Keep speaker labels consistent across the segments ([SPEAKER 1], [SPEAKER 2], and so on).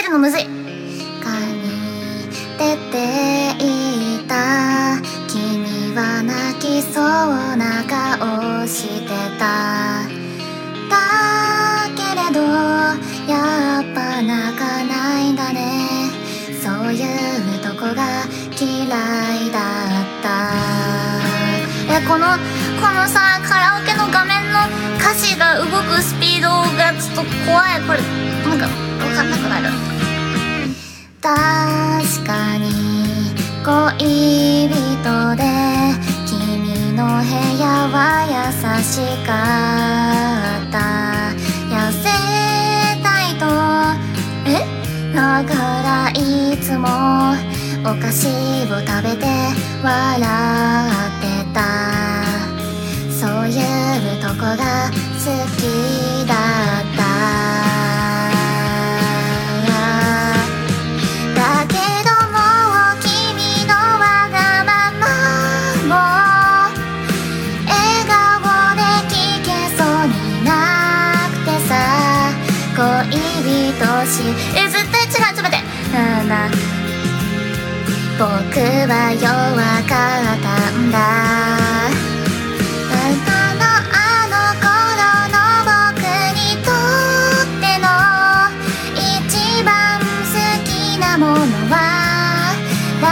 [SPEAKER 1] えるのむずい。かに出ていた君は泣きそうな顔してた。だけれどやっぱ泣かないんだね。そういうとこが嫌いだった。えこのこのさ恋人で君の部屋は優しかった。痩せたいと。え？だからいつもお菓子を食べて笑ってた。そういうとこが好きだった。恋人しえ絶対違う。ちょっと待って。な僕は弱かったんだ。あなたのあの頃の僕にとっての一番好きなものは大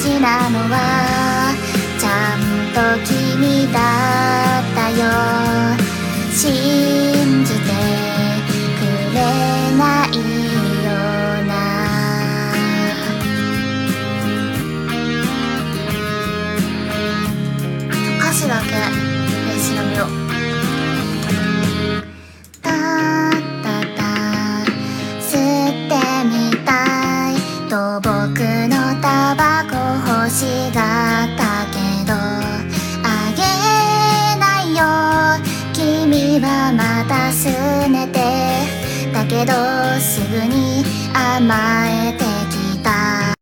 [SPEAKER 1] 事なのはちゃんと君だ。詞だけ練習みようたったた吸ってみたいと僕のタバコ欲しがったけどあげないよ君はまた拗ねてだけどすぐに甘えてきた。